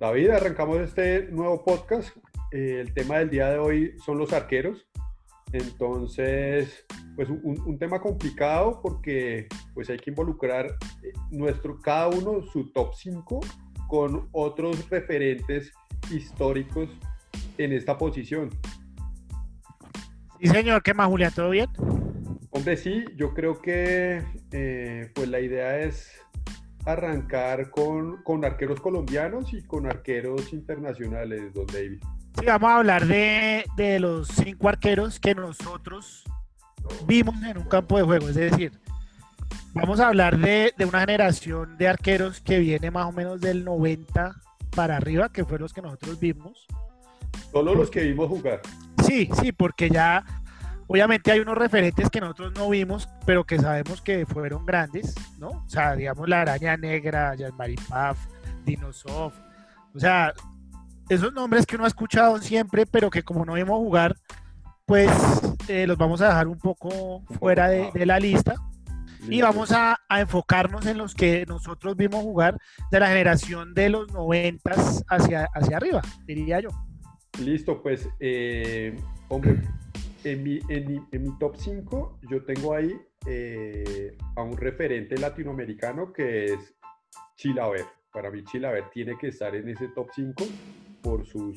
David, arrancamos este nuevo podcast. Eh, el tema del día de hoy son los arqueros. Entonces, pues un, tema complicado porque pues hay que involucrar eh, nuestro, cada uno su top 5 con otros referentes históricos en esta posición. Sí, señor, ¿qué más, Julián? ¿Todo bien? Hombre, sí, yo creo que eh, pues la idea es arrancar con, con, arqueros colombianos y con arqueros internacionales, don David. Sí, vamos a hablar de, de los cinco arqueros que nosotros vimos en un campo de juego, es decir, vamos a hablar de, de, una generación de arqueros que viene más o menos del 90 para arriba, que fueron los que nosotros vimos. Solo los que vimos jugar. Sí, sí, porque ya obviamente hay unos referentes que nosotros no vimos, pero que sabemos que fueron grandes, ¿no? O sea, digamos la araña negra, Jean-Marie Paf, Dinosov, o sea, esos nombres que uno ha escuchado siempre, pero que como no vimos jugar, pues eh, los vamos a dejar un poco fuera de, la lista. Y vamos a, enfocarnos en los que nosotros vimos jugar de la generación de los noventas hacia, hacia arriba, diría yo. Listo, pues, eh, hombre, en mi, en mi, top 5 yo tengo ahí eh, a un referente latinoamericano que es Chilaver. Para mí Chilaver tiene que estar en ese top 5 por sus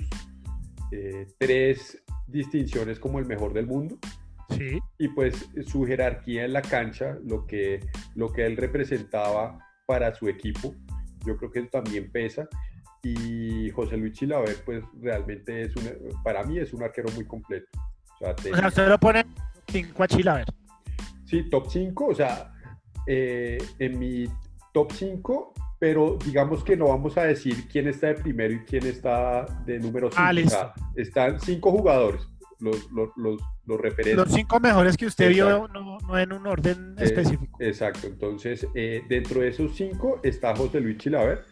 eh, tres distinciones como el mejor del mundo. Sí. Y pues su jerarquía en la cancha, lo que, lo que él representaba para su equipo, yo creo que eso también pesa. Y José Luis Chilaver, pues realmente es un, para mí es un arquero muy completo. O sea, o sea usted lo pone 5 a Chilaver. Sí, top 5, o sea, eh, en mi top 5 pero digamos que no vamos a decir quién está de primero y quién está de número 5. Ah, están cinco jugadores, los, los, los, referentes. Los cinco mejores que usted vio, no, no, en un orden eh, específico. Exacto, entonces eh, dentro de esos cinco está José Luis Chilaver,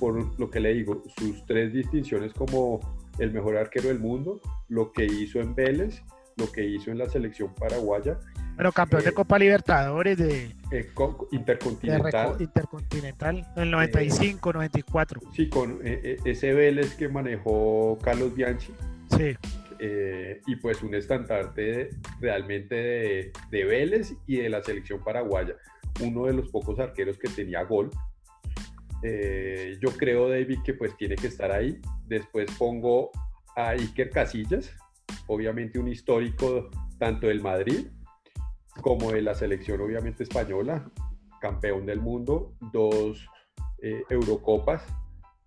por lo que le digo, sus tres distinciones como el mejor arquero del mundo, lo que hizo en Vélez, lo que hizo en la selección paraguaya bueno, campeón de eh, Copa Libertadores de eh, Intercontinental. Intercontinental, en el 95, 94. Sí, con eh, ese Vélez que manejó Carlos Bianchi. Sí. y pues un estandarte realmente de, de, Vélez y de la selección paraguaya. Uno de los pocos arqueros que tenía gol. yo creo, David, que pues tiene que estar ahí. Después pongo a Iker Casillas, obviamente un histórico tanto del Madrid como de la selección obviamente española, campeón del mundo, dos eh, Eurocopas,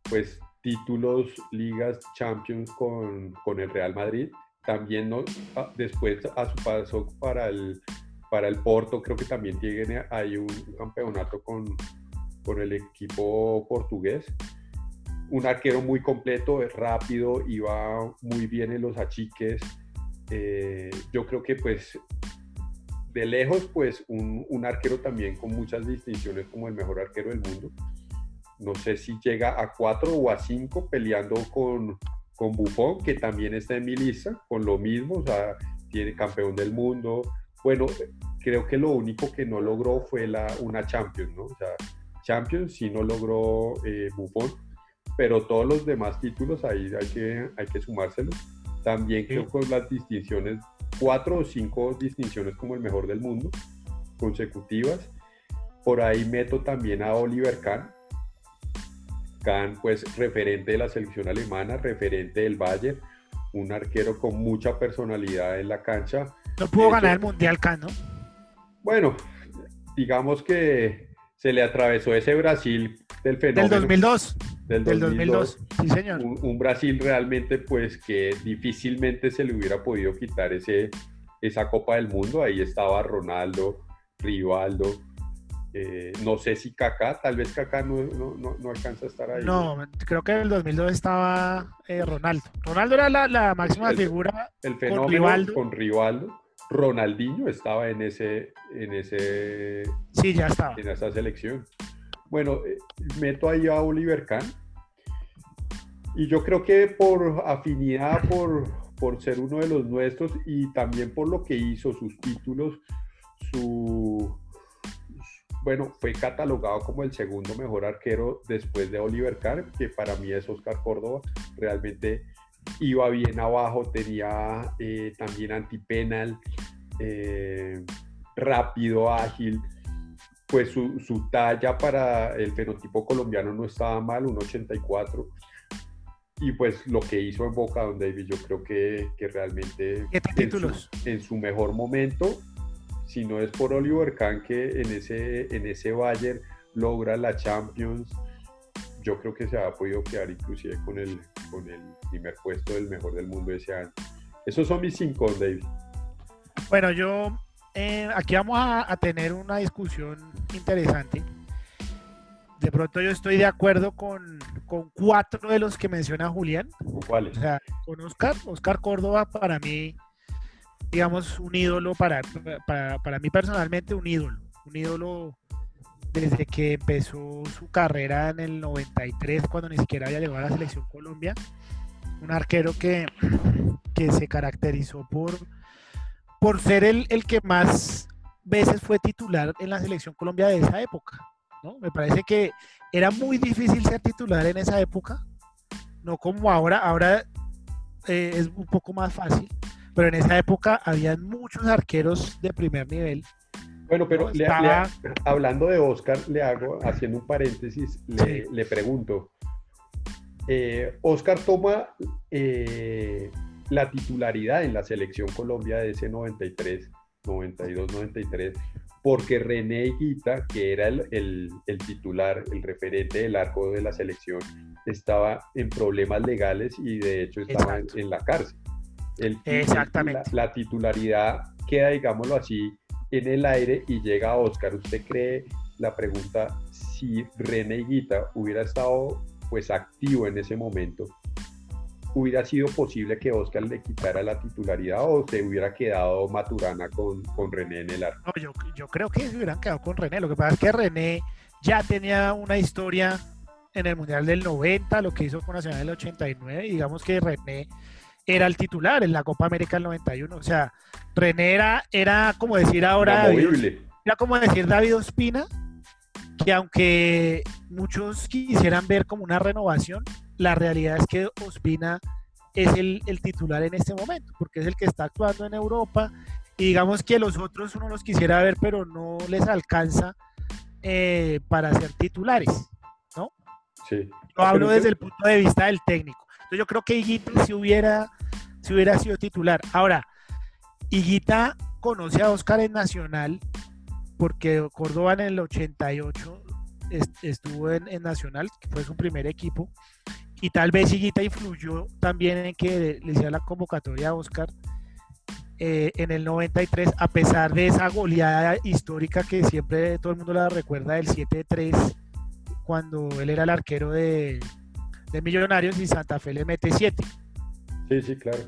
pues títulos, ligas, champions con, con el Real Madrid. También ah, después a su paso para el, para el Porto, creo que también tiene ahí un, campeonato con, con el equipo portugués. Un arquero muy completo, es rápido, iba muy bien en los achiques. Eh, yo creo que pues de lejos, pues un, un, arquero también con muchas distinciones como el mejor arquero del mundo. No sé si llega a cuatro o a cinco peleando con, con Buffon, que también está en mi lista, con lo mismo, o sea, tiene campeón del mundo. Bueno, creo que lo único que no logró fue la, una Champions, ¿no? O sea, Champions sí no logró eh, Buffon, pero todos los demás títulos ahí hay que, hay que sumárselos. También creo con las distinciones cuatro o cinco distinciones como el mejor del mundo consecutivas. Por ahí meto también a Oliver Kahn. Kahn, pues referente de la selección alemana, referente del Bayern, un arquero con mucha personalidad en la cancha. No pudo ganar el Mundial Kahn, ¿no? Bueno, digamos que se le atravesó ese Brasil del fenómeno. Del 2002. Del 2002, sí señor. Un, Brasil realmente pues que difícilmente se le hubiera podido quitar ese, esa Copa del Mundo. Ahí estaba Ronaldo, Rivaldo, eh, no sé si Kaká, tal vez Kaká no, no, no, alcanza a estar ahí. No, creo que en el 2002 estaba eh, Ronaldo. Ronaldo era la, la máxima figura. El fenómeno con Rivaldo. con Rivaldo. Ronaldinho estaba en ese, en ese. Sí, ya estaba. En esa selección. Bueno, eh, meto ahí a Oliver Kahn. Y yo creo que por afinidad, por, por ser uno de los nuestros y también por lo que hizo, sus títulos, su, bueno, fue catalogado como el segundo mejor arquero después de Oliver Kahn, que para mí es Oscar Córdoba. Realmente iba bien abajo, tenía eh, también antipenal, eh, rápido, ágil. Pues su, su, talla para el fenotipo colombiano no estaba mal, un 84. Y pues lo que hizo en Boca, Don David, yo creo que, que realmente en su, en su mejor momento si no es por Oliver Kahn que en ese, en ese Bayern logra la Champions, yo creo que se ha podido quedar inclusive con el, con el primer puesto del mejor del mundo ese año. Esos son mis cinco, David. Bueno, yo eh, aquí vamos a, tener una discusión interesante. De pronto yo estoy de acuerdo con, con cuatro de los que menciona Julián. ¿Cuáles? O sea, con Oscar, Oscar Córdoba para mí digamos, un ídolo para, para, mí personalmente, un ídolo. Un ídolo desde que empezó su carrera en el 93, cuando ni siquiera había llegado a la selección Colombia. Un arquero que, que se caracterizó por, por ser el, el que más veces fue titular en la selección Colombia de esa época. ¿no? Me parece que era muy difícil ser titular en esa época, no como ahora, ahora eh, es un poco más fácil pero en esa época había muchos arqueros de primer nivel. Bueno, pero hablando de Oscar, le hago, haciendo un paréntesis, le, pregunto, eh, Oscar toma eh, la titularidad en la selección Colombia de ese 93, 92, 93, porque René Higuita, que era el, titular, el referente del arco de la selección, estaba en problemas legales y de hecho estaba en, la cárcel. Exactamente. La, titularidad queda, digámoslo así, en el aire y llega a Oscar. ¿Usted cree la pregunta si René Guita hubiera estado pues activo en ese momento? ¿Hubiera sido posible que Oscar le quitara la titularidad o se hubiera quedado Maturana con, con René en el arco? No, yo, yo creo que se hubieran quedado con René. Lo que pasa es que René ya tenía una historia en el Mundial del 90, lo que hizo con Nacional del 89, y digamos que René era el titular en la Copa América del 91. O sea, René era, como decir ahora. David, era como decir David Ospina, que aunque muchos quisieran ver como una renovación, la realidad es que Ospina es el, titular en este momento, porque es el que está actuando en Europa. Y digamos que los otros uno los quisiera ver, pero no les alcanza eh, para ser titulares, ¿no? Sí. Yo hablo desde el punto de vista del técnico. Entonces yo creo que Higuita si hubiera, si hubiera sido titular. Ahora, Higuita conoce a Oscar en Nacional porque Córdoba en el 88 estuvo en, Nacional, que fue su primer equipo, y tal vez Higuita influyó también en que le hiciera la convocatoria a Oscar eh, en el 93, a pesar de esa goleada histórica que siempre todo el mundo la recuerda del 7-3, cuando él era el arquero de, de Millonarios y Santa Fe le mete 7. Sí, sí, claro.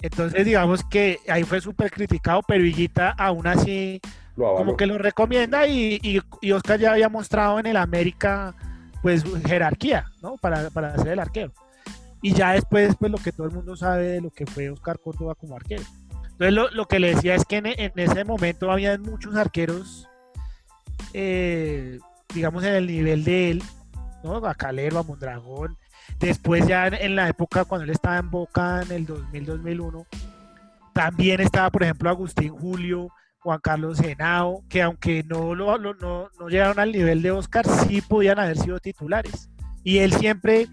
Entonces, digamos que ahí fue súper criticado, pero Higuita aún así como que lo recomienda y, y, Oscar ya había mostrado en el América pues jerarquía, ¿no? Para, para ser el arquero. Y ya después, pues lo que todo el mundo sabe de lo que fue Oscar Córdoba como arquero. Entonces, lo, lo que le decía es que en, en ese momento había muchos arqueros, eh, digamos, en el nivel de él, a Calero, a Mondragón. Después ya en la época cuando él estaba en Boca en el 2000-2001, también estaba, por ejemplo, Agustín Julio, Juan Carlos Henao, que aunque no, lo, no, llegaron al nivel de Oscar, sí podían haber sido titulares. Y él siempre,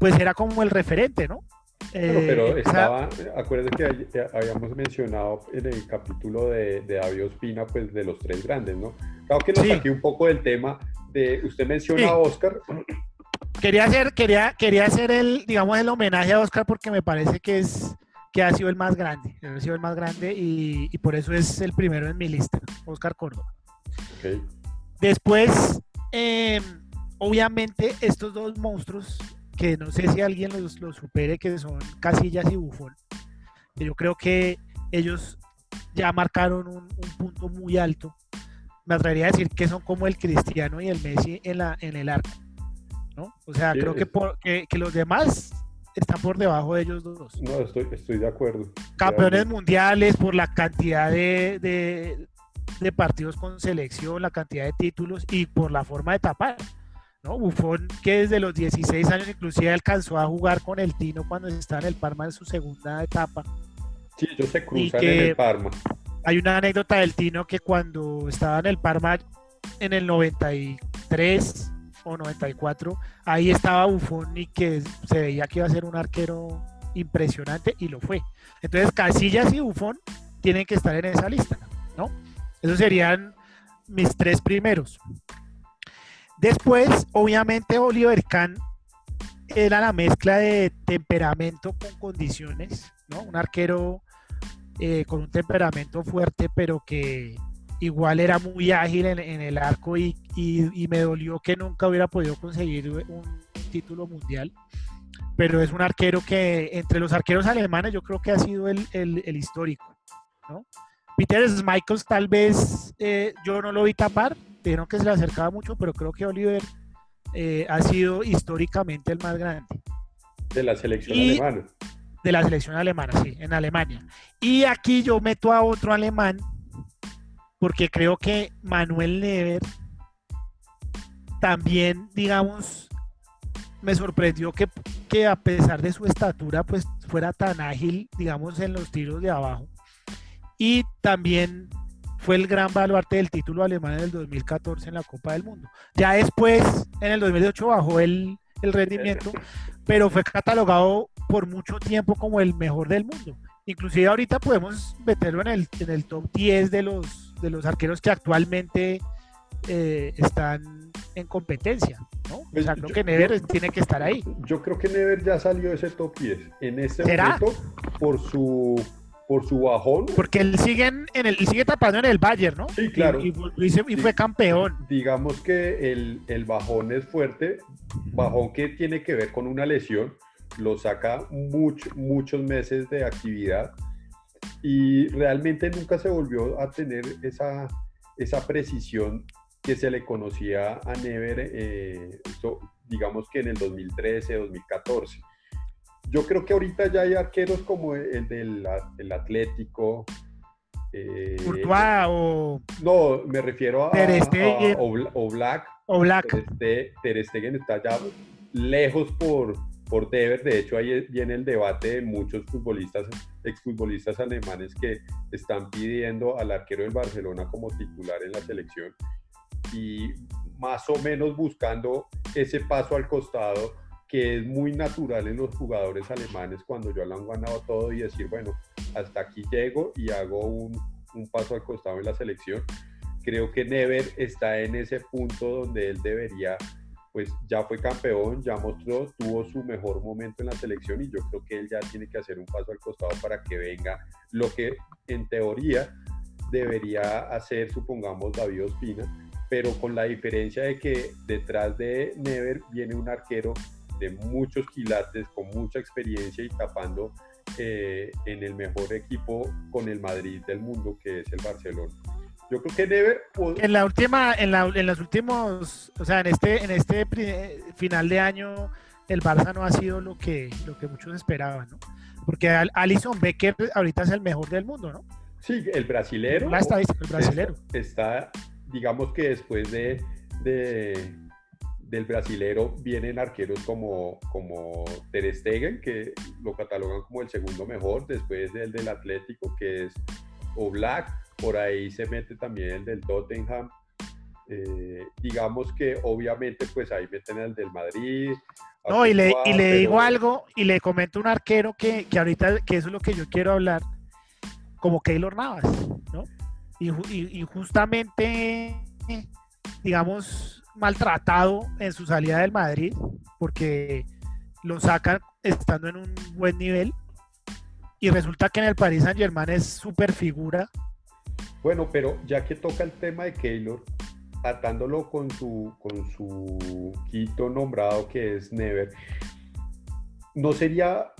pues era como el referente, ¿no? pero eh, estaba, acuérdense que habíamos mencionado en el capítulo de, de David Ospina, pues de los tres grandes, ¿no? Claro que nos saqué un poco del tema, usted menciona a Oscar. Quería hacer, quería, quería hacer el, digamos, el homenaje a Oscar porque me parece que es que ha sido el más grande, ha sido el más grande y, por eso es el primero en mi lista, Oscar Córdoba. Después, em, obviamente, estos dos monstruos, que no sé si alguien los, los supere, que son Casillas y Bufón, yo creo que ellos ya marcaron un, un punto muy alto me atrevería a decir que son como el Cristiano y el Messi en, la, en el arco. ¿no? O sea, creo que, por, que, los demás están por debajo de ellos dos. No, estoy, estoy de acuerdo. Campeones mundiales por la cantidad de, de partidos con selección, la cantidad de títulos y por la forma de tapar. ¿no? Buffon, que desde los 16 años inclusive alcanzó a jugar con el Tino cuando estaba en el Parma en su segunda etapa. Sí, ellos se cruzan en el Parma. Hay una anécdota del Tino que cuando estaba en el Parma en el 93 o 94, ahí estaba Buffon y que se veía que iba a ser un arquero impresionante y lo fue. Entonces Casillas y Buffon tienen que estar en esa lista, ¿no? Esos serían mis tres primeros. Después, obviamente, Oliver Kahn era la mezcla de temperamento con condiciones, ¿no? Un arquero eh, con un temperamento fuerte, pero que igual era muy ágil en, el arco y, me dolió que nunca hubiera podido conseguir un título mundial. Pero es un arquero que entre los arqueros alemanes yo creo que ha sido el, histórico, ¿no? Peter Michaels tal vez eh, yo no lo vi tapar, dijeron que se le acercaba mucho, pero creo que Oliver eh, ha sido históricamente el más grande. De la selección alemana. De la selección alemana, sí, en Alemania. Y aquí yo meto a otro alemán, porque creo que Manuel Never también, digamos, me sorprendió que, que a pesar de su estatura, pues fuera tan ágil, digamos, en los tiros de abajo. Y también fue el gran baluarte del título alemán en el 2014 en la Copa del Mundo. Ya después, en el 2008, bajó el, el rendimiento, pero fue catalogado por mucho tiempo como el mejor del mundo. Inclusive ahorita podemos meterlo en el, en el top 10 de los, de los arqueros que actualmente eh, están en competencia. ¿no? o pues sea, creo que Never tiene que estar ahí. Yo creo que Never ya salió de ese top 10. En este momento, por su por su bajón. Porque él sigue, en, el, sigue tapando en el Bayern, ¿no? Sí, claro. Y, fue campeón. Digamos que el, el, bajón es fuerte, bajón que tiene que ver con una lesión, lo saca mucho, muchos meses de actividad y realmente nunca se volvió a tener esa, esa precisión que se le conocía a Never, eh, digamos que en el 2013, 2014 yo creo que ahorita ya hay arqueros como el del Atlético. Eh, o. No, me refiero a. Ter Stegen. o, Black. O Black. Ter, Stegen está ya lejos por, por Dever. De hecho, ahí viene el debate de muchos futbolistas, exfutbolistas alemanes que están pidiendo al arquero del Barcelona como titular en la selección y más o menos buscando ese paso al costado que es muy natural en los jugadores alemanes cuando ya lo han ganado todo y decir, bueno, hasta aquí llego y hago un, un paso al costado en la selección. Creo que Never está en ese punto donde él debería, pues ya fue campeón, ya mostró, tuvo su mejor momento en la selección y yo creo que él ya tiene que hacer un paso al costado para que venga lo que en teoría debería hacer, supongamos, David Ospina, pero con la diferencia de que detrás de Never viene un arquero de muchos quilates, con mucha experiencia y tapando eh, en el mejor equipo con el Madrid del mundo, que es el Barcelona. Yo creo que Never... En la última, en, la, en los últimos, o sea, en este, en este final de año, el Barça no ha sido lo que, lo que muchos esperaban, ¿no? Porque Alison Becker ahorita es el mejor del mundo, ¿no? Sí, el brasilero. está, el brasilero. Está, digamos que después de, de del brasilero vienen arqueros como, como Ter Stegen, que lo catalogan como el segundo mejor, después del del Atlético, que es Oblak, por ahí se mete también el del Tottenham. Eh, digamos que obviamente pues ahí meten el del Madrid. No, y le, y le digo algo y le comento un arquero que, que, ahorita, que eso es lo que yo quiero hablar, como Keylor Navas, ¿no? Y, y, y justamente, digamos, maltratado en su salida del Madrid porque lo sacan estando en un buen nivel y resulta que en el Paris Saint Germain es súper figura. Bueno, pero ya que toca el tema de Keylor, atándolo con su, con su quito nombrado que es Never, ¿no sería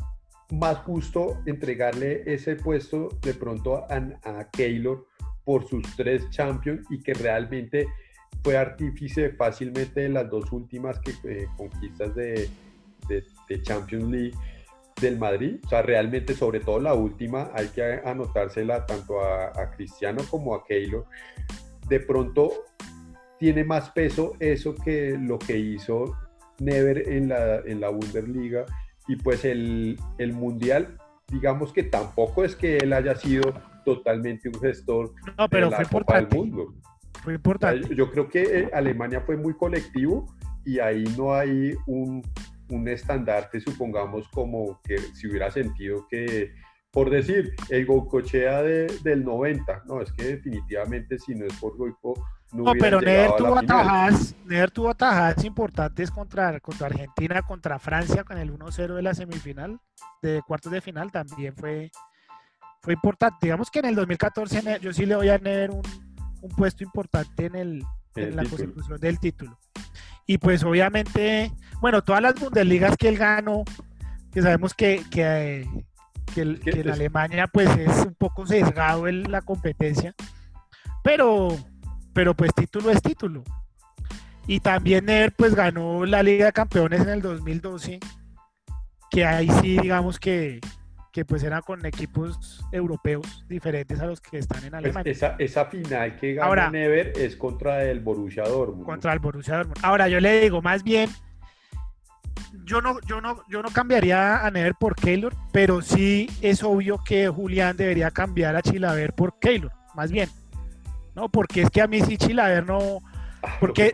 más justo entregarle ese puesto de pronto a, a Keylor por sus tres champions y que realmente fue artífice fácilmente de las dos últimas que, eh, conquistas de, de, Champions League del Madrid. O sea, realmente, sobre todo la última, hay que anotársela tanto a, a Cristiano como a Keylor. De pronto tiene más peso eso que lo que hizo Never en la, en la Bundesliga. Y pues el, el Mundial, digamos que tampoco es que él haya sido totalmente un gestor no, pero fue importante. mundo. Fue importante. Yo creo que eh, Alemania fue muy colectivo y ahí no hay un, un estandarte, supongamos, como que si hubiera sentido que, por decir, el Goicochea de, del 90, no, es que definitivamente si no es por Goico, no, no pero Neder tuvo, atajadas, Neder tuvo atajadas importantes contra, contra Argentina, contra Francia con el 1-0 de la semifinal, de cuartos de final, también fue, fue importante. Digamos que en el 2014 yo sí le voy a Neder un, un puesto importante en, el, en la consecución del título. Y pues obviamente, bueno, todas las Bundesligas que él ganó, que sabemos que, que, que, en Alemania pues es un poco sesgado en la competencia, pero, pero pues título es título. Y también él pues ganó la Liga de Campeones en el 2012, que ahí sí digamos que, que pues era con equipos europeos diferentes a los que están en pues, Alemania. esa, esa, final que gana Ahora, Never es contra el Borussia Dortmund. Contra el Borussia Dortmund. Ahora yo le digo, más bien, yo no, yo no, yo no cambiaría a Never por Keylor, pero sí es obvio que Julián debería cambiar a Chilaver por Keylor, más bien. No, porque es que a mí sí Chilaver no. Ah, porque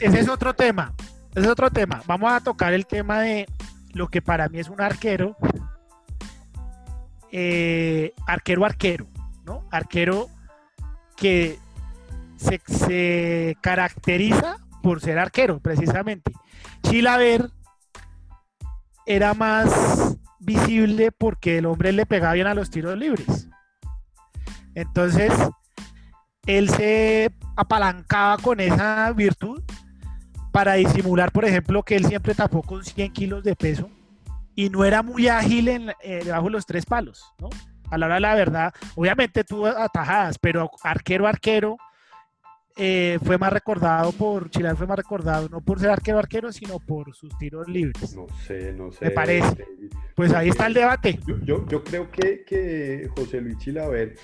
ese es otro tema. Ese es otro tema. Vamos a tocar el tema de lo que para mí es un arquero eh, arquero arquero, ¿no? Arquero que se, caracteriza por ser arquero, precisamente. Chilaver era más visible porque el hombre le pegaba bien a los tiros libres. Entonces, él se apalancaba con esa virtud para disimular, por ejemplo, que él siempre tapó con 100 kilos de peso y no era muy ágil en, eh, debajo de los tres palos, ¿no? A la hora de la verdad, obviamente tuvo atajadas, pero arquero, arquero, eh, fue más recordado por, Chile fue más recordado, no por ser arquero, arquero, sino por sus tiros libres. No sé, no sé. Me parece. Pues ahí está el debate. Yo, yo, creo que, que, José Luis Chilaver,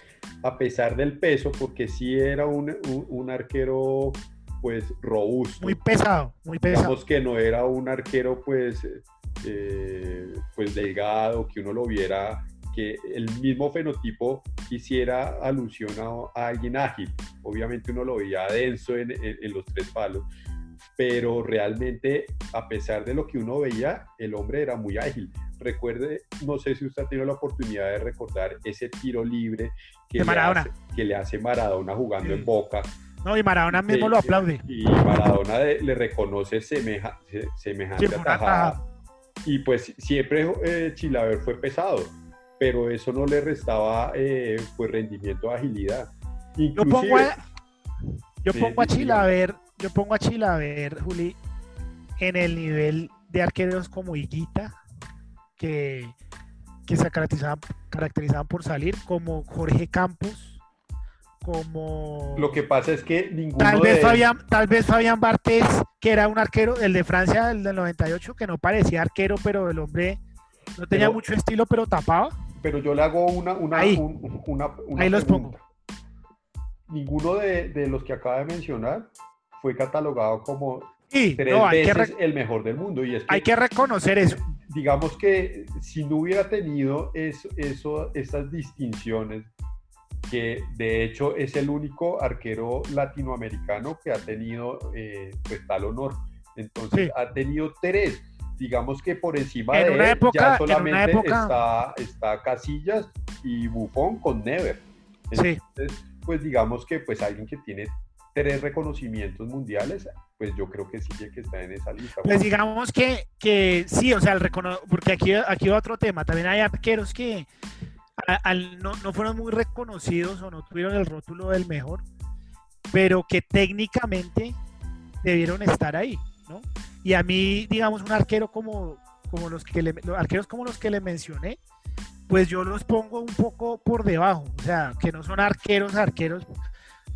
a pesar del peso, porque sí era un, un arquero pues robusto. Muy pesado, muy pesado. Digamos que no era un arquero pues eh, pues delgado, que uno lo viera, que el mismo fenotipo hiciera alusión a, alguien ágil. Obviamente uno lo veía denso en, los tres palos, pero realmente a pesar de lo que uno veía, el hombre era muy ágil. Recuerde, no sé si usted ha tenido la oportunidad de recordar ese tiro libre que, le, hace, que le hace Maradona jugando en Boca. No, y Maradona mismo lo aplaude. Y Maradona le reconoce semeja, semejante atajada y pues siempre eh, Chilaver fue pesado, pero eso no le restaba eh, pues rendimiento, agilidad. yo pongo a, yo pongo a Chilaver, yo pongo a Chilaver, Juli, en el nivel de arqueros como Higuita, que, que se caracterizaban, caracterizaban por salir, como Jorge Campos, como... Lo que pasa es que ninguno tal vez Fabián, tal vez Fabián Bartés, que era un arquero, el de Francia, el del 98, que no parecía arquero, pero el hombre no tenía mucho estilo, pero tapaba. Pero yo le hago una... una ahí, una, ahí los pongo. Ninguno de, de, los que acaba de mencionar fue catalogado como sí, tres veces el mejor del mundo. Y es hay que reconocer eso. Digamos que si no hubiera tenido eso, eso, esas distinciones que de hecho es el único arquero latinoamericano que ha tenido eh, pues, tal honor. Entonces ha tenido tres. Digamos que por encima de él ya solamente está, está Casillas y Buffon con Never. Entonces, pues digamos que pues alguien que tiene tres reconocimientos mundiales, pues yo creo que sí que está en esa lista. Pues digamos que, que sí, o sea, el porque aquí, aquí va otro tema, también hay arqueros que no, no, fueron muy reconocidos o no tuvieron el rótulo del mejor, pero que técnicamente debieron estar ahí, ¿no? Y a mí, digamos, un arquero como, como los que le, arqueros como los que le mencioné, pues yo los pongo un poco por debajo, o sea, que no son arqueros, arqueros,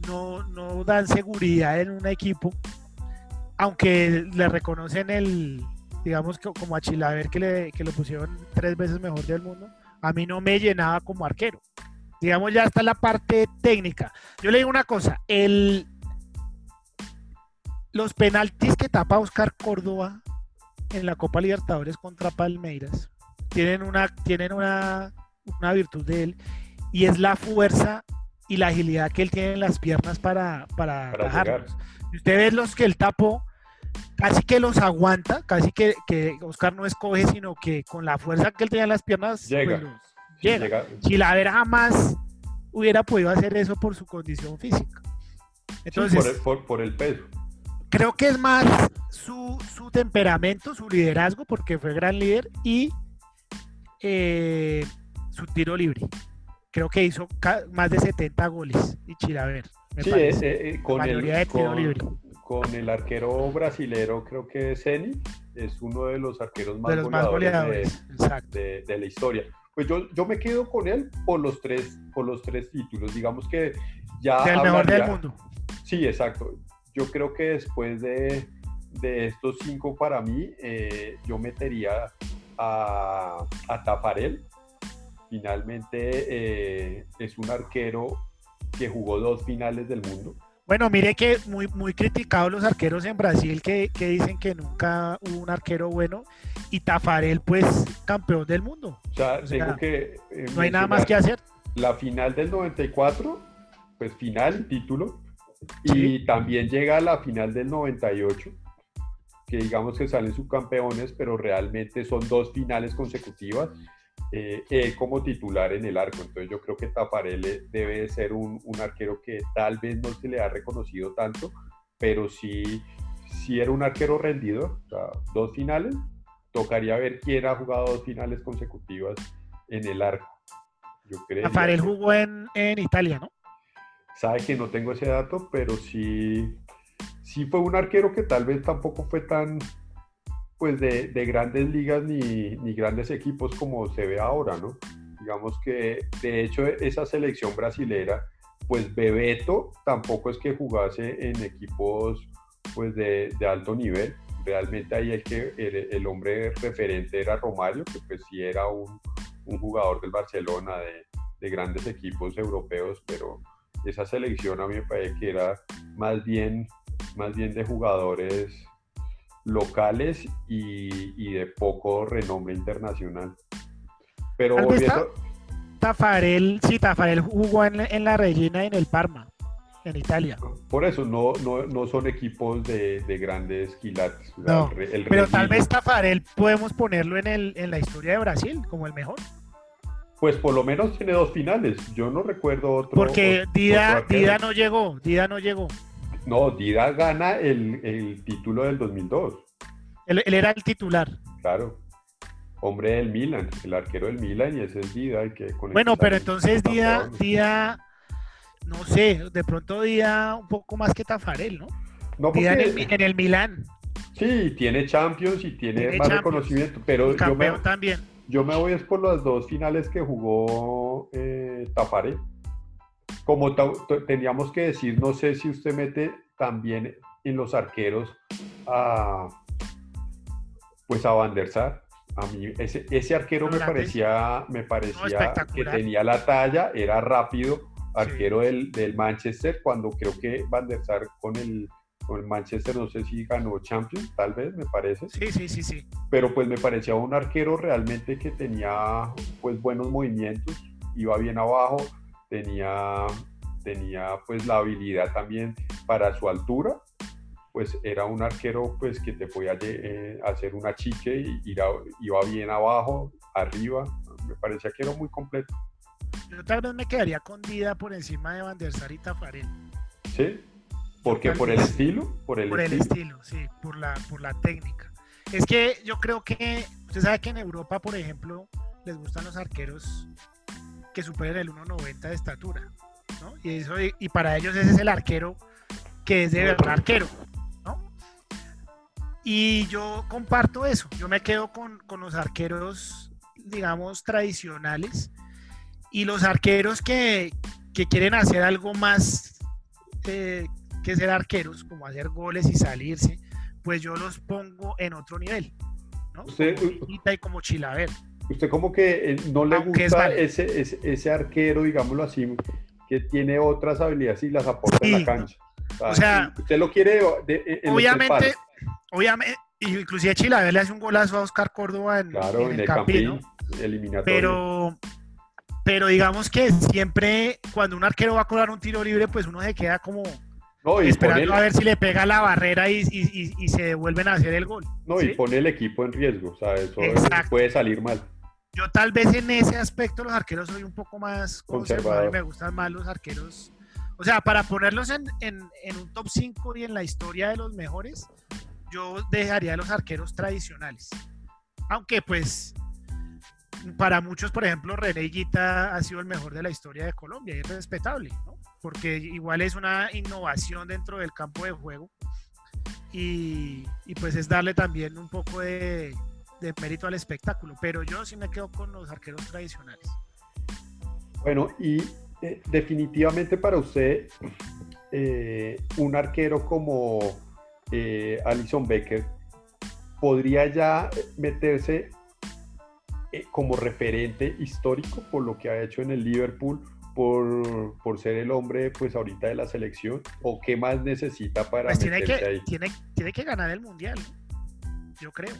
no, no dan seguridad en un equipo, aunque le reconocen el, digamos como a Chilaver que, le, que lo pusieron tres veces mejor del mundo, a mí no me llenaba como arquero. Digamos, ya está la parte técnica. Yo le digo una cosa, el, los penaltis que tapa Oscar Córdoba en la Copa Libertadores contra Palmeiras tienen una, tienen una, una virtud de él y es la fuerza y la agilidad que él tiene en las piernas para, para, para Usted ve los que él tapó, casi que los aguanta, casi que, que, Oscar no escoge, sino que con la fuerza que él tiene en las piernas, pues, llega. llega. Ver jamás hubiera podido hacer eso por su condición física. Entonces, por, el, peso. Creo que es más su, su, temperamento, su liderazgo, porque fue gran líder, y eh, su tiro libre. Creo que hizo más de 70 goles y Chilaver. Sí, es, eh, eh, con, el, con, el arquero brasilero, creo que Zeni, es uno de los arqueros más, goleadores, de, la historia. Pues yo, yo me quedo con él por los tres, por los tres títulos. Digamos que ya. El mejor del mundo. Sí, exacto. Yo creo que después de, de estos cinco para mí, eh, yo metería a, a Tafarel. Finalmente eh, es un arquero que jugó dos finales del mundo. Bueno, mire que muy, muy criticados los arqueros en Brasil que, que, dicen que nunca hubo un arquero bueno y Tafarel pues campeón del mundo. O sea, tengo que... Eh, no hay nada más que hacer. La final del 94, pues final, título, y también llega a la final del 98 que digamos que salen subcampeones, pero realmente son dos finales consecutivas, eh, como titular en el arco. Entonces yo creo que Tafarel debe ser un, un, arquero que tal vez no se le ha reconocido tanto, pero sí, sí era un arquero rendido. O sea, dos finales, tocaría ver quién ha jugado dos finales consecutivas en el arco. Yo jugó en, en Italia, ¿no? Sabe que no tengo ese dato, pero sí, sí fue un arquero que tal vez tampoco fue tan pues de, grandes ligas ni, grandes equipos como se ve ahora, ¿no? Digamos que de hecho esa selección brasilera, pues Bebeto tampoco es que jugase en equipos pues de, alto nivel. Realmente ahí el, que, el, hombre referente era Romario, que pues sí era un, jugador del Barcelona de, de grandes equipos europeos, pero esa selección a mí me parece que era más bien más bien de jugadores locales y, de poco renombre internacional. Pero Tafarel, sí, Tafarel jugó en, la Regina en el Parma, en Italia. Por eso no, no, son equipos de, grandes quilates. pero tal vez Tafarel podemos ponerlo en, el, en la historia de Brasil como el mejor. Pues por lo menos tiene dos finales. Yo no recuerdo otro. Porque Dida, Dida no llegó, Dida no llegó. No, Dida gana el, título del 2002. Él, era el titular. Claro. Hombre del Milan, el arquero del Milan y ese es Dida el que Bueno, pero entonces Dida, Dida, no sé, de pronto Dida un poco más que Tafarel, ¿no? no Dida en el, Milan. Sí, tiene Champions y tiene, más reconocimiento, pero yo me, también. yo me voy es por las dos finales que jugó eh, Tafarel como teníamos que decir, no sé si usted mete también en los arqueros a, pues a Van der Sar. A mí ese, ese arquero me parecía, me parecía que tenía la talla, era rápido, arquero del, del, Manchester, cuando creo que Van der Sar con el, con el Manchester, no sé si ganó Champions, tal vez, me parece. Sí, sí, sí, sí. Pero pues me parecía un arquero realmente que tenía pues buenos movimientos, iba bien abajo, tenía, tenía pues la habilidad también para su altura, pues era un arquero pues que te podía eh, hacer una chique y iba bien abajo, arriba, me parecía que era muy completo. Yo tal vez me quedaría con Dida por encima de Van der Sar y Tafarel. ¿Sí? ¿Por qué? ¿Por el estilo? Por el, estilo? sí, por la, por la técnica. Es que yo creo que, usted sabe que en Europa, por ejemplo, les gustan los arqueros que superen el 1,90 de estatura. ¿no? Y, eso, y para ellos ese es el arquero que es de verdad arquero. ¿no? Y yo comparto eso. Yo me quedo con, con los arqueros, digamos, tradicionales y los arqueros que, que quieren hacer algo más eh, que ser arqueros, como hacer goles y salirse, pues yo los pongo en otro nivel. ¿no? Como Higuita y como Chilaver. Usted como que eh, no le Aunque es gusta ese, ese, ese arquero, digámoslo así, que tiene otras habilidades y las aporta en la cancha. O sea, usted lo quiere de- de- tres Obviamente, obviamente, inclusive Chilaver le hace un golazo a Oscar Córdoba en, Claro, en en el el Campín, pero pero digamos que siempre cuando un arquero va a cobrar un tiro libre pues uno se queda como no, y esperando a ver si le pega la barrera y, y- y- y se vuelven a hacer el gol no, ¿sí? y pone el equipo en riesgo. O sea, eso Exacto. puede salir mal. Yo tal vez en ese aspecto los arqueros soy un poco más conservador. y me gustan más los arqueros. O sea para ponerlos en, en- en un top 5 y en la historia de los mejores yo dejaría los arqueros tradicionales. Aunque pues para muchos, por ejemplo, René Higuita ha sido el mejor de la historia de Colombia y es respetable, ¿no? Porque igual es una innovación dentro del campo de juego y, y pues es darle también un poco de, de mérito al espectáculo. Pero yo sí me quedo con los arqueros tradicionales. Bueno, y eh, definitivamente para usted, eh, un arquero como eh, Alison Becker podría ya meterse como referente histórico por lo que ha hecho en el Liverpool, por, por ser el hombre pues ahorita de la selección, o qué más necesita para Pues tiene que, ahí. tiene, tiene que ganar el mundial, yo creo.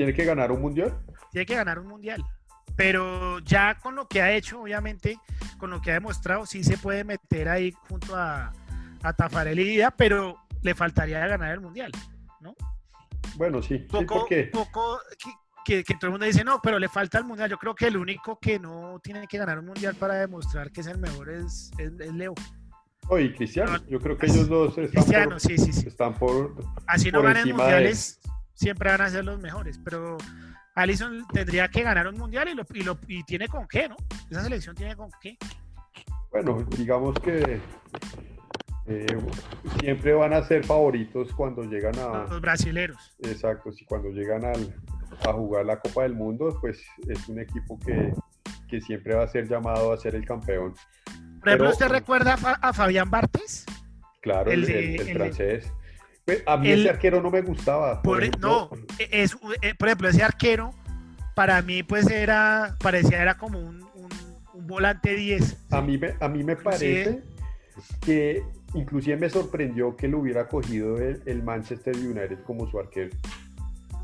¿Tiene que ganar un mundial? tiene que ganar un mundial. Pero ya con lo que ha hecho, obviamente, con lo que ha demostrado, sí se puede meter ahí junto a, a Tafarel y Dida, pero le faltaría ganar el mundial. Bueno, sí, sí, Poco, porque poco que, que- que todo el mundo dice, no, pero le falta el mundial. Yo creo que el único que no tiene que ganar un mundial para demostrar que es el mejor es, es- es Leo. oye, Cristiano, No, yo creo que ellos dos están Cristiano, por, sí, sí, sí. están por Así no por de mundiales, siempre van a ser los mejores, pero Allison tendría que ganar un mundial y, lo, y, lo- y tiene con qué, ¿no? Esa selección tiene con qué. Bueno, digamos que eh, siempre van a ser favoritos cuando llegan a, Los brasileros. exacto, si cuando llegan al- a jugar la Copa del Mundo, pues es un equipo que, que siempre va a ser llamado a ser el campeón. Por ejemplo, Pero- ¿usted recuerda a, Fa- a Fabián Bartes? Claro, El el, francés. A mí el- ese arquero no me gustaba. Por- ejemplo. no, e- es, eh, por ejemplo, ese arquero, para mí, pues era, parecía era como un, un- un volante 10. A mí me, a mí me parece que inclusive me sorprendió que lo hubiera cogido el, el Manchester United como su arquero.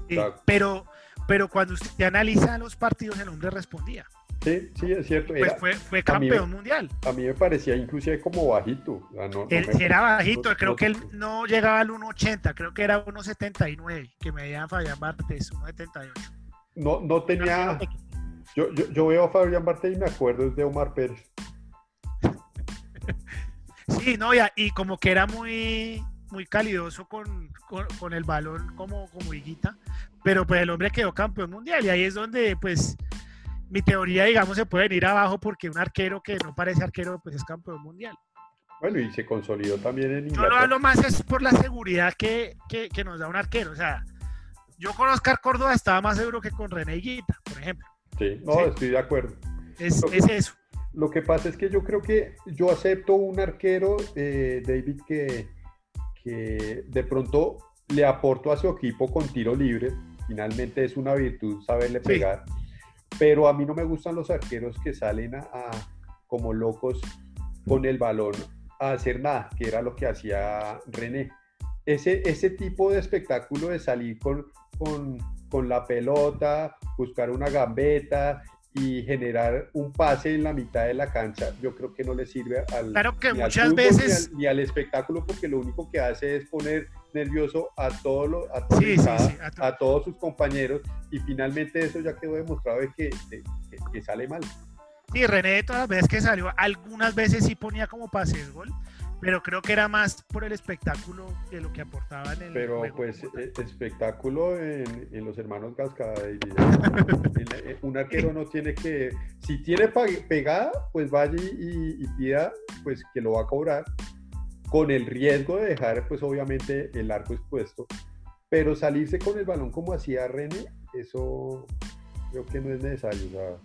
Sí, pero, pero cuando usted analiza los partidos, el hombre respondía. Sí, sí, es cierto. Pues fue, fue a mí me- campeón mundial. A mí me parecía inclusive como bajito. no Él me- era bajito, no- creo que él no llegaba al 1.80, creo que era 1.79, que medía Fabián Bartes, 1.78. No, no tenía. Yo, yo, yo veo a Fabián Bartel y me acuerdo es de Omar Pérez. Sí, no, y como que era muy, muy calidoso con, con, con el balón como, como higuita, pero pues el hombre quedó campeón mundial y ahí es donde pues mi teoría, digamos, se puede ir abajo porque un arquero que no parece arquero pues es campeón mundial. Bueno, y se consolidó también en Yo lo Inglaterra. hablo más es por la seguridad que, que, que nos da un arquero, o sea, yo con Oscar Córdoba estaba más seguro que con René Higuita, por ejemplo. Sí, no, Sí. estoy de acuerdo. Es, eso. Lo que pasa es que yo creo que yo acepto un arquero, eh, David, que, que de pronto le aporto a su equipo con tiro libre. Finalmente es una virtud saberle Sí. Pero a mí no me gustan los arqueros que salen a, a- como locos con el balón a hacer nada, que era lo que hacía René. Ese, ese tipo de espectáculo de salir con, con, con la pelota, buscar una gambeta y generar un pase en la mitad de la cancha, yo creo que no le sirve al, Claro que ni al muchas fútbol, veces- ni al, ni al espectáculo, porque lo único que hace es poner nervioso a, todo lo- a, todo Sí, el sí, sí, a to- a todos sus compañeros y finalmente eso ya quedó demostrado de que, de- que- que sale mal. Sí, René todas las veces que salió, algunas veces sí ponía como pases gol, pero creo que era más por el espectáculo de lo que aportaba en el Pero juego pues eh, espectáculo en, en los hermanos la- eh, un arquero no tiene que, si tiene pegada, pues vaya y- y pida pues que lo va a cobrar con el riesgo de dejar pues obviamente el arco expuesto. Pero salirse con el balón como hacía René, eso creo que no es necesario.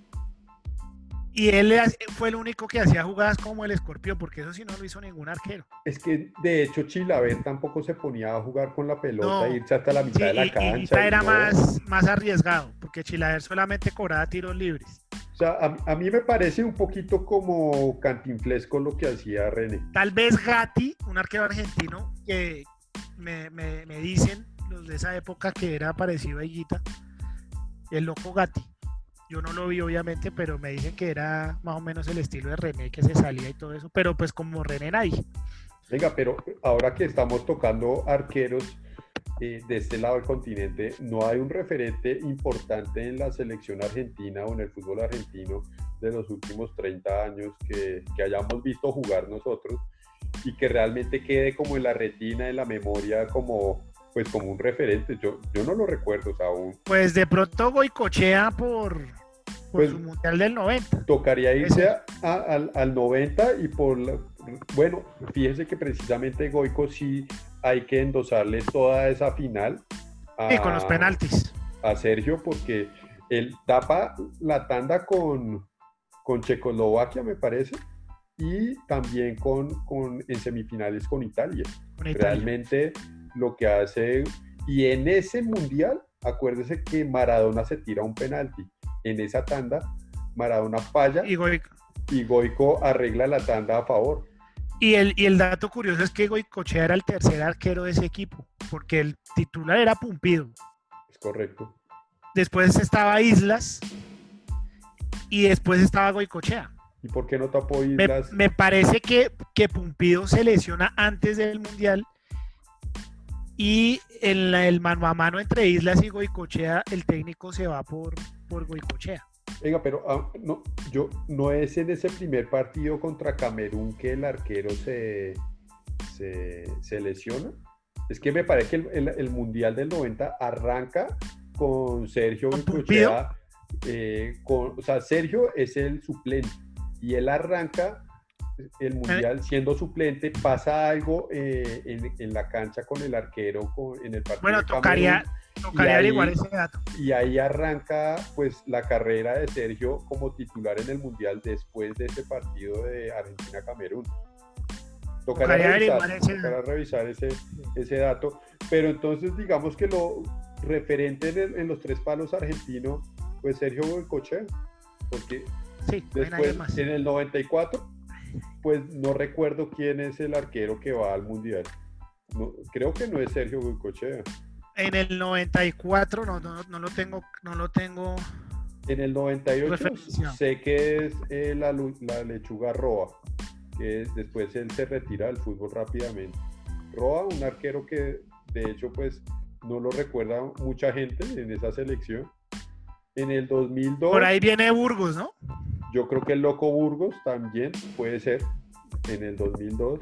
Y él fue el único que hacía jugadas como el escorpión, porque eso sí no lo hizo ningún arquero. Es que de hecho Chilaver tampoco se ponía a jugar con la pelota e irse hasta la mitad de la cancha. Y era más, más arriesgado, porque Chilaver solamente cobraba tiros libres. Sea, a, mí me parece un poquito como cantinflesco lo que hacía René. Tal vez Gatti, un arquero argentino, que me, me, me dicen los de esa época que era parecido a Higuita, el loco Gatti yo no lo vi obviamente, pero me dicen que era más o menos el estilo de René que se salía y todo eso, pero pues como René nadie. Venga, pero ahora que estamos tocando arqueros eh, de este lado del continente, ¿no hay un referente importante en la selección argentina o en el fútbol argentino de los últimos 30 años que, que hayamos visto jugar nosotros y que realmente quede como en la retina, en la memoria, como pues como un referente. Yo, yo no lo recuerdo, aún. Pues de pronto Goicochea por, por pues, Mundial del 90. Tocaría irse al, 90 y por, bueno, fíjese que precisamente Goico sí hay que endosarle toda esa final. A, con los penaltis. A Sergio porque él tapa la tanda con, con Checoslovaquia, me parece, y también con, con en semifinales con Italia. Realmente lo que hace, y en ese mundial, acuérdese que Maradona se tira un penalti en esa tanda, Maradona falla y Goico, arregla la tanda a favor. Y el, y el dato curioso es que Goicochea era el tercer arquero de ese equipo, porque el titular era Pumpido. Es correcto. Después estaba Islas y después estaba Goicochea. ¿Y por qué no tapó Islas? Me, parece que, que, Pumpido se lesiona antes del Mundial y en el mano a mano entre Islas y Goicochea, el técnico se va por, por Goicochea. Venga, pero ah, no, yo, no es en ese primer partido contra Camerún que el arquero se, se, lesiona. Es que me parece que el, Mundial del 90 arranca con Sergio Goicochea. Eh, con, o sea, Sergio es el suplente y él arranca el mundial siendo suplente, pasa algo eh, en, la cancha con el arquero en el partido. Bueno, tocaría, Tocaría igual ese dato. Y ahí arranca pues la carrera de Sergio como titular en el Mundial después de ese partido de Argentina-Camerún. Tocaría, revisar, ese, ese, dato. Pero entonces digamos que lo referente en, los tres palos argentinos, pues Sergio Boicoche, porque después en el 94, pues no recuerdo quién es el arquero que va al Mundial. creo que no es Sergio Boicochea. En el 94 no, no, no, lo tengo, no lo tengo. En el 98 sé que es eh, la, la, lechuga Roa, que después él se retira del fútbol rápidamente. Roa, un arquero que de hecho pues no lo recuerda mucha gente en esa selección. En el 2002. Por ahí viene Burgos, ¿no? Yo creo que el Loco Burgos también puede ser en el 2002.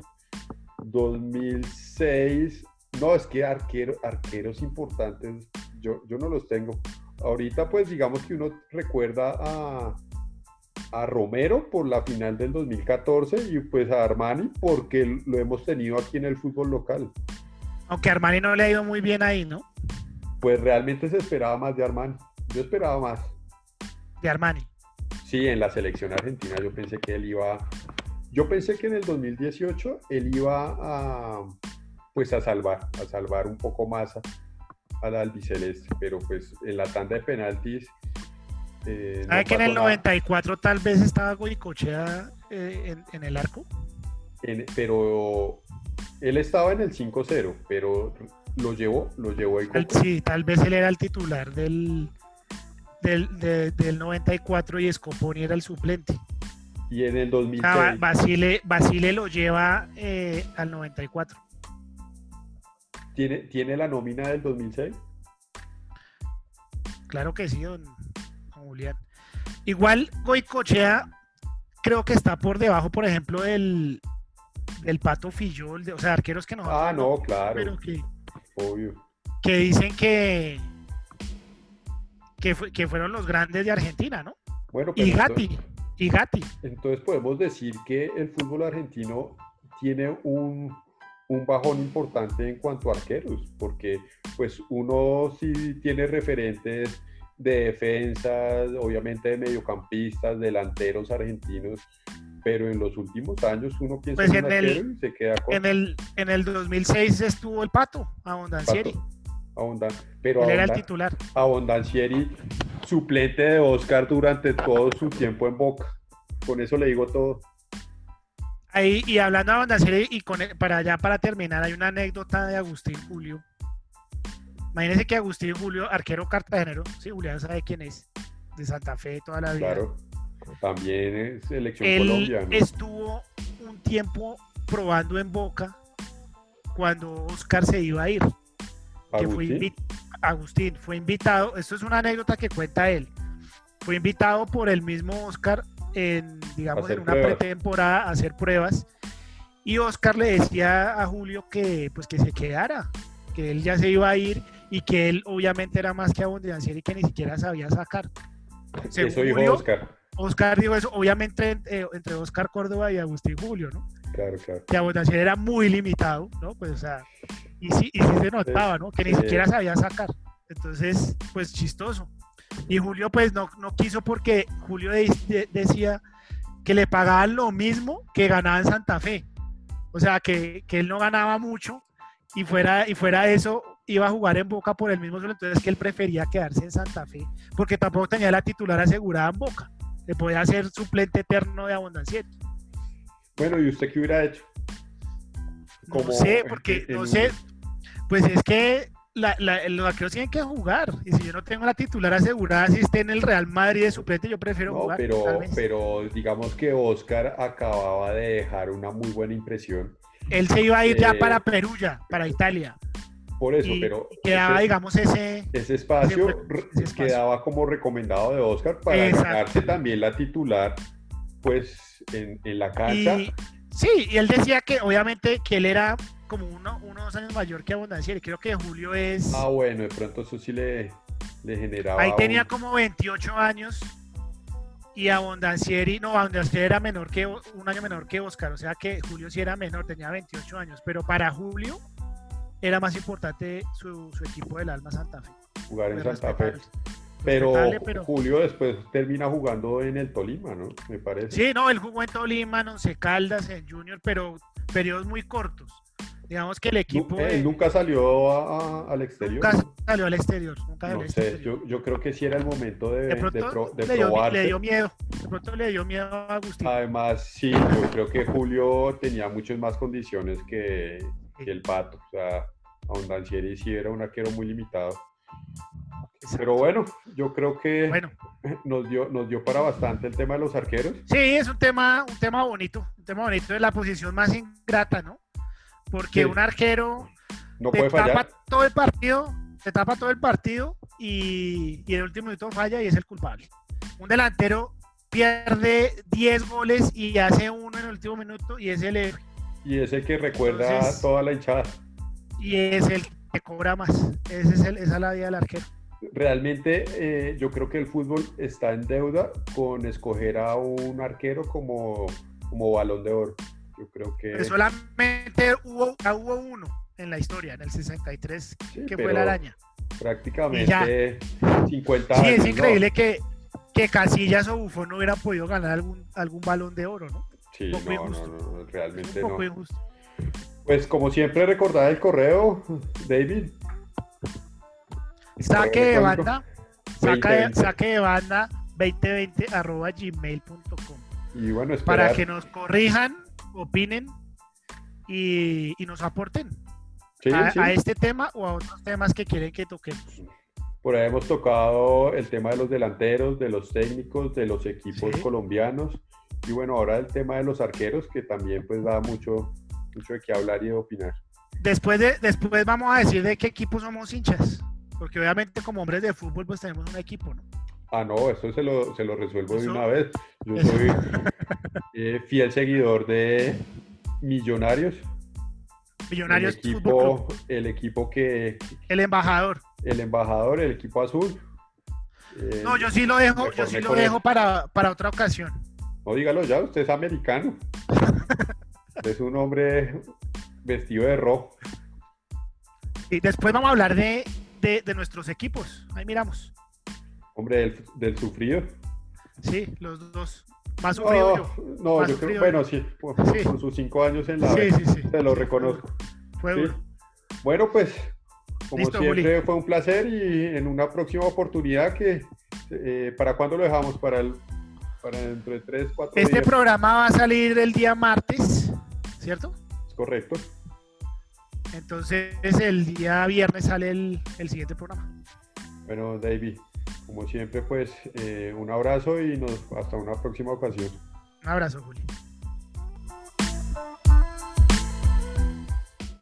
2006 no, es que arquero, arqueros importantes, yo, yo no los tengo. Ahorita, pues digamos que uno recuerda a, a Romero por la final del 2014 y pues a Armani porque lo hemos tenido aquí en el fútbol local. Aunque Armani no le ha ido muy bien ahí, ¿no? Pues realmente se esperaba más de Armani. Yo esperaba más. De Armani. Sí, en la selección argentina yo pensé que él iba... Yo pensé que en el 2018 él iba a pues a salvar, a salvar un poco más a, la albiceleste, pero pues en la tanda de penaltis. Eh, ¿Sabe que en el 94 tal vez estaba Goicochea eh, en, el arco? pero él estaba en el 5-0, pero lo llevó, lo llevó el Sí, tal vez él era el titular del, del, del 94 y Scoponi era el suplente. Y en el 2006. Basile, Basile lo lleva eh, al 94. ¿Tiene, la nómina del 2006? Claro que sí, don, Julián. Igual Goicochea creo que está por debajo, por ejemplo, del, del Pato Fillol, de, o sea, arqueros que no. Ah, no, claro. Pero que, Obvio. Que dicen que, que, que fueron los grandes de Argentina, ¿no? Bueno, y Gatti. y Gatti. Entonces podemos decir que el fútbol argentino tiene un un bajón importante en cuanto a arqueros, porque pues uno sí tiene referentes de defensas, obviamente de mediocampistas, delanteros argentinos, pero en los últimos años uno piensa Pues en el- y se queda con En el, en el 2006 estuvo el Pato, Abondancieri. Pato, Abondan- pero Él era el titular. Abondancieri, suplente de Oscar durante todo su tiempo en Boca. Con eso le digo todo. Ahí, y hablando de Abondancieri, y con, para allá para terminar, hay una anécdota de Agustín Julio. Imagínense que Agustín Julio, arquero cartagenero, sí, Julián sabe quién es, de Santa Fe toda la vida. Claro. También es selección Él Colombia. ¿no? estuvo un tiempo probando en Boca cuando Oscar se iba a ir. que fue Agustín, invi- Agustín fue invitado, esto es una anécdota que cuenta él, fue invitado por el mismo Oscar en, digamos, en una pruebas. pretemporada a hacer pruebas y Oscar le decía a Julio que pues que se quedara, que él ya se iba a ir y que él obviamente era más que Abondancieri y que ni siquiera sabía sacar. Según Eso dijo Julio, Oscar. Oscar dijo eso, obviamente eh, entre Oscar Córdoba y Agustín Julio, ¿no? Claro, claro. que Abondancieri era muy limitado, ¿no? Pues, o sea, y sí, y sí se notaba, ¿no? Que ni Sí. siquiera sabía sacar. Entonces, pues chistoso. Y Julio, pues no, no quiso porque Julio de- de- decía que le pagaban lo mismo que ganaba en Santa Fe. O sea, que, que él no ganaba mucho y fuera, y fuera eso, iba a jugar en Boca por el mismo sueldo. Entonces, que él prefería quedarse en Santa Fe porque tampoco tenía la titular asegurada en Boca. Le podía ser suplente eterno de Abondancieri. Bueno, ¿y usted qué hubiera hecho? No sé, porque en no sé, pues es que la, la- los vaqueros tienen que jugar. Y si yo no tengo la titular asegurada, si esté en el Real Madrid de suplente, yo prefiero No, jugar. pero, pero digamos que Oscar acababa de dejar una muy buena impresión. Él se iba a ir ya eh, para Perú, ya, para Italia. Por eso, y pero quedaba, ese, digamos, ese. ese espacio, ese quedaba como recomendado de Oscar para Exacto. ganarse también la titular, pues en, en la cancha. Y, sí, y él decía que obviamente que él era como uno, uno o dos años mayor que Abondancieri. Creo que Julio es. Ah, bueno, de pronto eso sí le, le generaba. Ahí tenía un- como 28 años y Abondancieri, no, Abondancieri era menor que, un año menor que Oscar, o sea que Julio sí era menor, tenía 28 años, pero para Julio era más importante su, su equipo del Alma Santa Fe. jugar en Pues Santa Fe. Pero, pero- Julio después termina jugando en el Tolima, ¿no? Me parece. Sí, no, él jugó en Tolima, en Once Caldas, en Junior, pero periodos muy cortos. Digamos que el equipo él de- nunca salió a- a- al exterior. nunca salió al exterior, nunca salió No al sé, exterior. yo, yo creo que sí era el momento de, De de pronto pro- de le, dio, probarse. le dio miedo, de pronto le dio miedo a Agustín. Además, sí, yo creo que Julio tenía muchas más condiciones que, que el Pato. O sea, Abondancieri sí era un arquero muy limitado. Exacto. Pero bueno, yo creo que Bueno, nos, dio, nos dio para bastante el tema de los arqueros. Sí, es un tema, un tema bonito, un tema bonito de la posición más ingrata, ¿no? Porque Sí. un arquero No te puede tapa fallar. todo el partido, te tapa todo el partido y, y en el último minuto falla y es el culpable. Un delantero pierde 10 goles y hace uno en el último minuto y es el héroe. Y ese que recuerda Entonces- toda la hinchada. y es el que cobra más. Ese es el- esa es la vida del arquero. Realmente eh, yo creo que el fútbol está en deuda con escoger a un arquero como, como balón de oro. Yo creo que... Pero solamente hubo, hubo uno en la historia, en el 63, sí, que fue la araña. Prácticamente 50 Sí, años. es ¿no? increíble que, que Casillas o Buffon no hubieran podido ganar algún, algún balón de oro, ¿no? Sí, no, no, injusto. no, no, Es realmente un poco no. injusto. Pues como siempre recordar el correo, David. Saque de banda, saca de, 2020. saque de banda 2020 arroba gmail.com Y bueno, para esperar. que nos corrijan, opinen y, y nos aporten Sí, a, sí. a este tema o a otros temas que quieren que toquemos. Por ahí hemos tocado el tema de los delanteros, de los técnicos, de los equipos Sí. colombianos. Y bueno, ahora el tema de los arqueros, que también pues da mucho, mucho de qué hablar y de opinar. Después, de, después vamos a decir de qué equipo somos hinchas, porque obviamente como hombres de fútbol pues tenemos un equipo, ¿no? Ah, no, eso se lo, se lo resuelvo de Eso- una vez. Yo soy eh, fiel seguidor de Millonarios. Millonarios el equipo, el equipo que, el embajador. el embajador, el equipo azul. Eh, No, yo sí lo dejo, yo sí lo dejo él. para, para otra ocasión. No, dígalo ya, usted es americano. es un hombre vestido de rojo. Y después vamos a hablar de, de, de nuestros equipos. Ahí miramos. Hombre, del, del sufrido. Sí, los dos. Más sufrido No, yo. no, Más yo sufrido creo, bueno, sí, por, Sí. por sus cinco años en la Sí, sí, sí. te lo reconozco. Fue Sí. Bueno, pues, como Listo, siempre, Juli. fue un placer y en una próxima oportunidad que, eh, ¿para cuándo lo dejamos? Para el, para dentro de tres, cuatro Este días. programa va a salir el día martes, ¿cierto? Es correcto. Entonces el día viernes sale el, el siguiente programa. Bueno, David, como siempre, pues, eh, un abrazo y nos, hasta una próxima ocasión. Un abrazo, Juli.